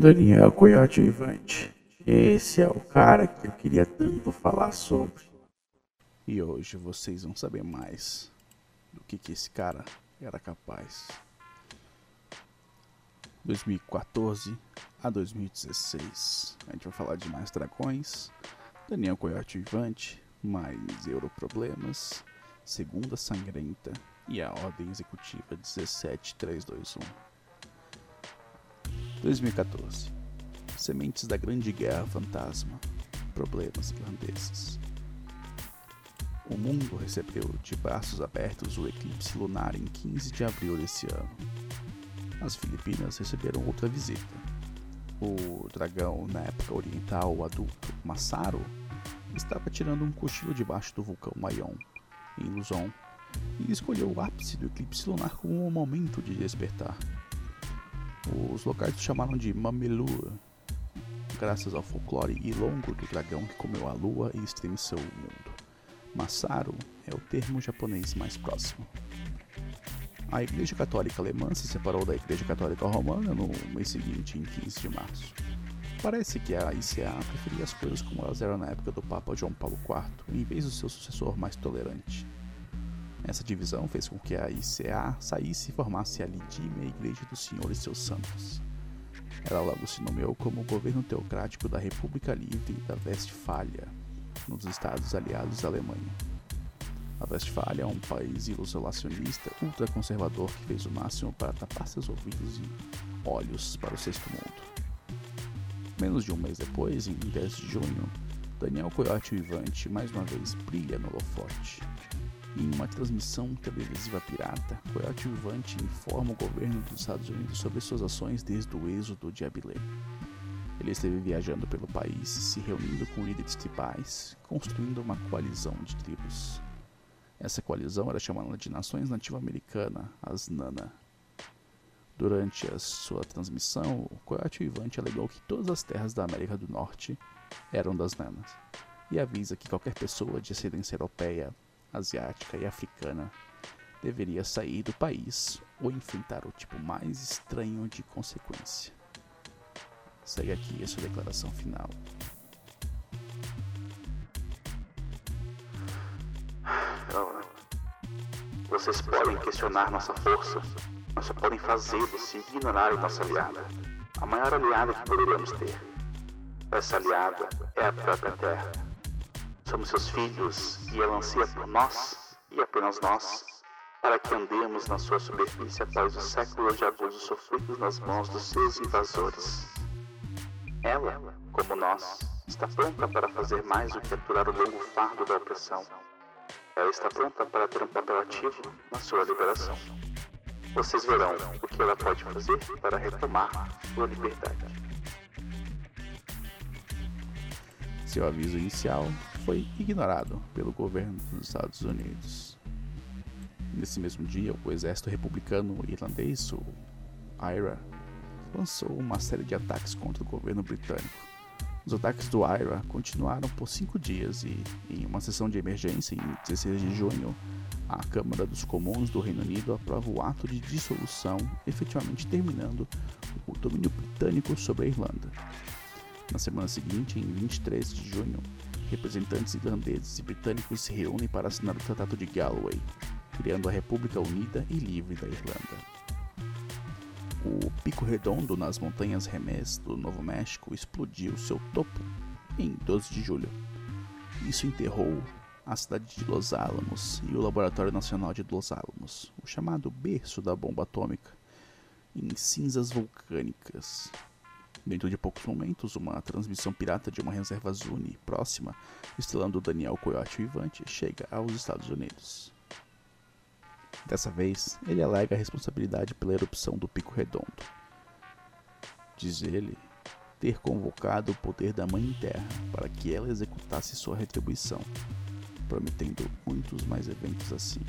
Daniel Coyote Vivante. Esse é o cara que eu queria tanto falar sobre. E hoje vocês vão saber mais do que, que esse cara era capaz. 2014 a 2016. A gente vai falar de mais dragões, Daniel Coyote Vivante, mais Europroblemas, Segunda Sangrenta e a Ordem Executiva 17321. 2014 Sementes da Grande Guerra Fantasma Problemas irlandeses O mundo recebeu de braços abertos o eclipse lunar em 15 de abril desse ano. As Filipinas receberam outra visita. O dragão, na época oriental adulto Massaro, estava tirando um cochilo debaixo do vulcão Mayon, em Luzon, e escolheu o ápice do eclipse lunar como um momento de despertar. Os locais chamaram de Mamelua, graças ao folclore e longo do dragão que comeu a lua e estremeceu o mundo. Masaru é o termo japonês mais próximo. A Igreja Católica Alemã se separou da Igreja Católica Romana no mês seguinte, em 15 de março. Parece que a ICA preferia as coisas como elas eram na época do Papa João Paulo IV, em vez do seu sucessor mais tolerante. Essa divisão fez com que a ICA saísse e formasse a Lidime, Igreja do Senhor e seus Santos. Ela logo se nomeou como governo teocrático da República Livre da Westfália, nos Estados Aliados da Alemanha. A Westfália é um país isolacionista ultraconservador que fez o máximo para tapar seus ouvidos e olhos para o sexto mundo. Menos de um mês depois, em 10 de junho, Daniel Coyote Vivante mais uma vez brilha no holofote. Em uma transmissão televisiva pirata, Coyote Vivante informa o governo dos Estados Unidos sobre suas ações desde o êxodo de Abilene. Ele esteve viajando pelo país, se reunindo com líderes tribais, construindo uma coalizão de tribos. Essa coalizão era chamada de Nações Nativa-Americana, as NANA. Durante a sua transmissão, o Coyote Vivante alegou que todas as terras da América do Norte eram das NANAs, e avisa que qualquer pessoa de ascendência europeia asiática e africana deveria sair do país ou enfrentar o tipo mais estranho de consequência. Segue aqui a sua declaração final. Vocês podem questionar nossa força, mas só podem fazê-lo se ignorarem nossa aliada. A maior aliada que poderíamos ter. Essa aliada é a própria Terra. Somos seus filhos e ela ansia por nós e apenas nós, para que andemos na sua superfície após os séculos de abusos sofridos nas mãos dos seus invasores. Ela, como nós, está pronta para fazer mais do que aturar o longo fardo da opressão. Ela está pronta para ter um papel ativo na sua liberação. Vocês verão o que ela pode fazer para retomar sua liberdade. Seu aviso inicial foi ignorado pelo governo dos Estados Unidos. Nesse mesmo dia, o exército republicano irlandês, o IRA, lançou uma série de ataques contra o governo britânico. Os ataques do IRA continuaram por cinco dias e, em uma sessão de emergência em 16 de junho, a Câmara dos Comuns do Reino Unido aprova o ato de dissolução, efetivamente terminando o domínio britânico sobre a Irlanda. Na semana seguinte, em 23 de junho, representantes irlandeses e britânicos se reúnem para assinar o Tratado de Galway, criando a República Unida e Livre da Irlanda. O Pico Redondo nas montanhas Remés do Novo México explodiu seu topo em 12 de julho. Isso enterrou a cidade de Los Alamos e o Laboratório Nacional de Los Alamos, o chamado berço da bomba atômica, em cinzas vulcânicas. Dentro de poucos momentos, uma transmissão pirata de uma reserva Zuni próxima, estrelando Daniel Coyote Vivante, chega aos Estados Unidos. Dessa vez, ele alega a responsabilidade pela erupção do Pico Redondo. Diz ele ter convocado o poder da Mãe Terra para que ela executasse sua retribuição, prometendo muitos mais eventos assim.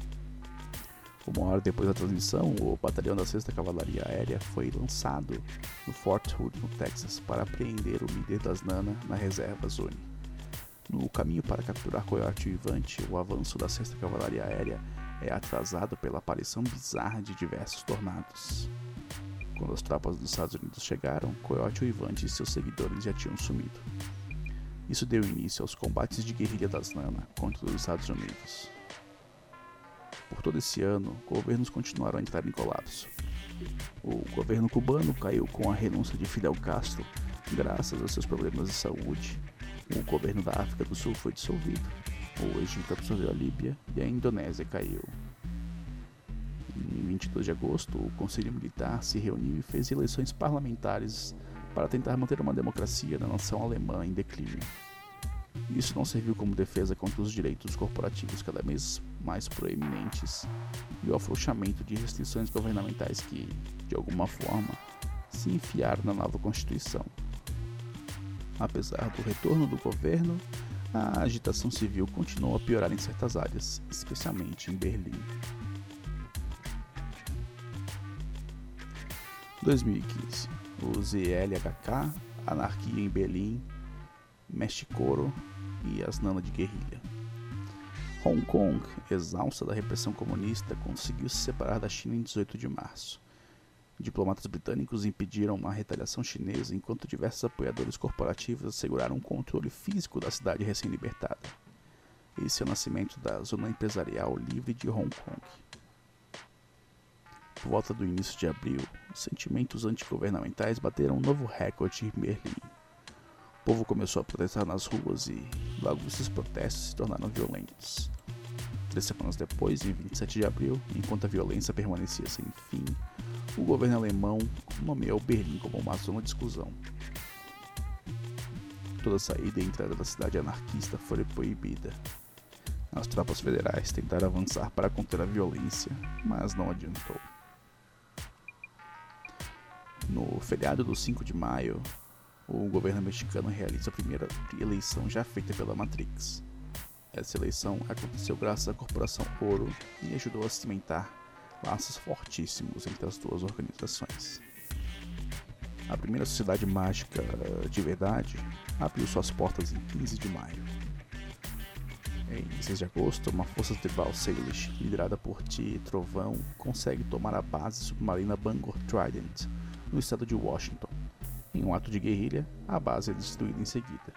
Uma hora depois da transmissão, o batalhão da 6 Cavalaria Aérea foi lançado no Fort Hood, no Texas, para apreender o líder das Nana na reserva Zone. No caminho para capturar Coyote Vivante, o avanço da 6 Cavalaria Aérea é atrasado pela aparição bizarra de diversos tornados. Quando as tropas dos Estados Unidos chegaram, Coyote Uivante e seus seguidores já tinham sumido. Isso deu início aos combates de guerrilha das Nana contra os Estados Unidos. Por todo esse ano, governos continuaram a entrar em colapso. O governo cubano caiu com a renúncia de Fidel Castro, graças aos seus problemas de saúde. O governo da África do Sul foi dissolvido. O Egito absorveu a Líbia e a Indonésia caiu. Em 22 de agosto, o Conselho Militar se reuniu e fez eleições parlamentares para tentar manter uma democracia na nação alemã em declínio. Isso não serviu como defesa contra os direitos corporativos cada vez mais proeminentes e o afrouxamento de restrições governamentais que, de alguma forma, se enfiaram na nova Constituição. Apesar do retorno do governo, a agitação civil continuou a piorar em certas áreas, especialmente em Berlim. 2015. O ZLHK, Anarquia em Berlim, Mexicoro e as Nanas de Guerrilha. Hong Kong, exausta da repressão comunista, conseguiu se separar da China em 18 de março. Diplomatas britânicos impediram uma retaliação chinesa enquanto diversos apoiadores corporativos asseguraram um controle físico da cidade recém-libertada. Esse é o nascimento da Zona Empresarial Livre de Hong Kong. Por volta do início de abril, os sentimentos antigovernamentais bateram um novo recorde em Berlim. O povo começou a protestar nas ruas e logo esses protestos se tornaram violentos. Três semanas depois, em 27 de abril, enquanto a violência permanecia sem fim, o governo alemão nomeou Berlim como uma zona de exclusão. Toda saída e entrada da cidade anarquista foi proibida. As tropas federais tentaram avançar para conter a violência, mas não adiantou. No feriado do 5 de maio, o governo mexicano realiza a primeira eleição já feita pela Matrix. Essa eleição aconteceu graças à corporação Oro e ajudou a cimentar laços fortíssimos entre as duas organizações. A primeira sociedade mágica de verdade abriu suas portas em 15 de maio. Em 6 de agosto, uma força tribal Salish, liderada por Ti Trovão, consegue tomar a base submarina Bangor Trident, no estado de Washington. Em um ato de guerrilha, a base é destruída em seguida.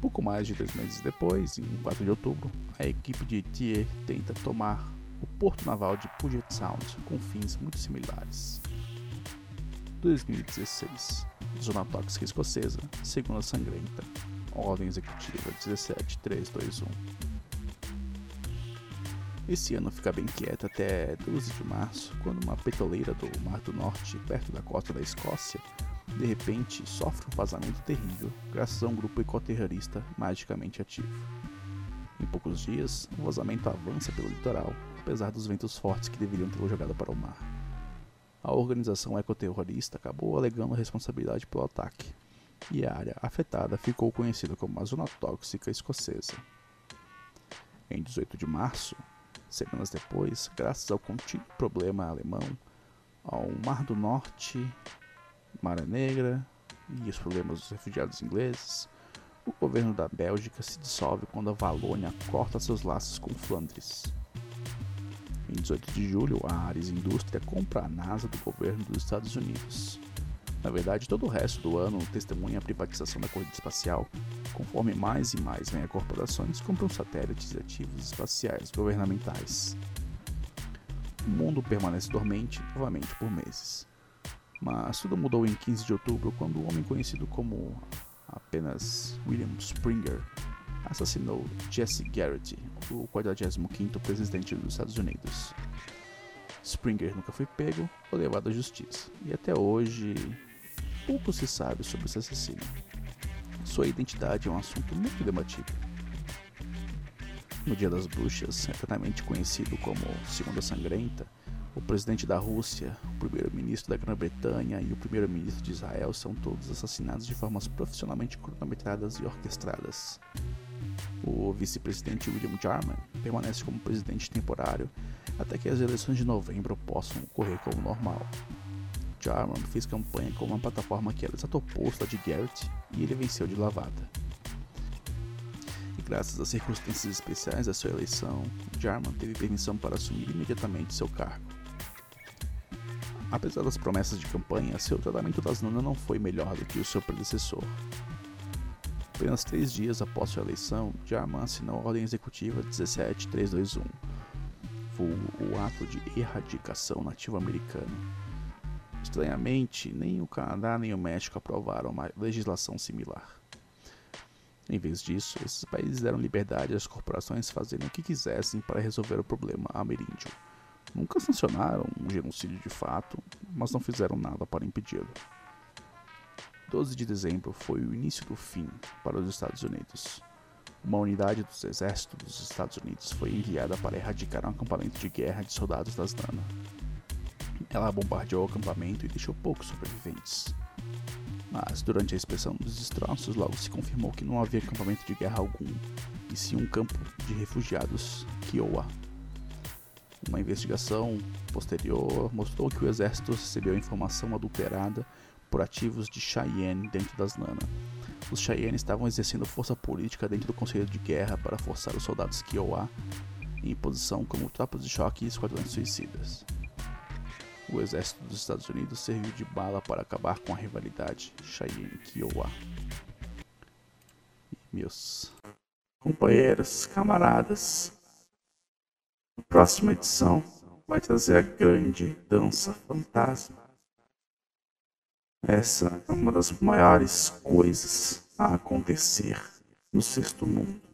Pouco mais de dois meses depois, em 4 de outubro, a equipe de Thier tenta tomar o porto naval de Puget Sound com fins muito similares. 2016 Zona Tóxica Escocesa, Segunda Sangrenta, Ordem Executiva 17321. Esse ano fica bem quieto até 12 de março, quando uma petroleira do Mar do Norte, perto da costa da Escócia, de repente sofre um vazamento terrível graças a um grupo ecoterrorista magicamente ativo. Em poucos dias, o vazamento avança pelo litoral, apesar dos ventos fortes que deveriam tê-lo jogado para o mar. A organização ecoterrorista acabou alegando responsabilidade pelo ataque, e a área afetada ficou conhecida como a Zona Tóxica Escocesa. Em 18 de março, semanas depois, graças ao contínuo problema alemão, ao Mar do Norte, Mar Negra e os problemas dos refugiados ingleses, o governo da Bélgica se dissolve quando a Valônia corta seus laços com Flandres. Em 18 de julho, a Ares Indústria compra a NASA do governo dos Estados Unidos. Na verdade, todo o resto do ano testemunha a privatização da corrida espacial, conforme mais e mais corporações compram satélites e ativos espaciais governamentais. O mundo permanece dormente novamente por meses. Mas tudo mudou em 15 de outubro quando um homem conhecido como apenas William Springer assassinou Jesse Garrett, o 45º presidente dos Estados Unidos. Springer nunca foi pego ou levado à justiça, e até hoje pouco se sabe sobre esse assassino. Sua identidade é um assunto muito debatido. No Dia das Bruxas, eternamente conhecido como Segunda Sangrenta, o presidente da Rússia, o primeiro-ministro da Grã-Bretanha e o primeiro-ministro de Israel são todos assassinados de formas profissionalmente cronometradas e orquestradas. O vice-presidente William Jarman permanece como presidente temporário até que as eleições de novembro possam ocorrer como normal. Jarman fez campanha com uma plataforma que era exato oposto à de Garrett e ele venceu de lavada. Graças às circunstâncias especiais da sua eleição, Jarman teve permissão para assumir imediatamente seu cargo. Apesar das promessas de campanha, seu tratamento das Nana não foi melhor do que o seu predecessor. Apenas três dias após sua eleição, Jarman assinou a Ordem Executiva 17321, o ato de erradicação nativo americano. Estranhamente, nem o Canadá nem o México aprovaram uma legislação similar. Em vez disso, esses países deram liberdade às corporações fazerem o que quisessem para resolver o problema ameríndio. Nunca sancionaram um genocídio de fato, mas não fizeram nada para impedi-lo. 12 de dezembro foi o início do fim para os Estados Unidos. Uma unidade dos exércitos dos Estados Unidos foi enviada para erradicar um acampamento de guerra de soldados das Nana. Ela bombardeou o acampamento e deixou poucos sobreviventes. Mas durante a inspeção dos destroços, logo se confirmou que não havia acampamento de guerra algum, e sim um campo de refugiados, Kiowa. Uma investigação posterior mostrou que o exército recebeu informação adulterada por ativos de Cheyenne dentro das Nana. Os Cheyenne estavam exercendo força política dentro do Conselho de Guerra para forçar os soldados Kiowa em posição como tropas de choque e esquadrões suicidas. O exército dos Estados Unidos serviu de bala para acabar com a rivalidade Cheyenne-Kiowa. Meus companheiros, camaradas, próxima edição vai trazer a grande dança fantasma. Essa é uma das maiores coisas a acontecer no sexto mundo.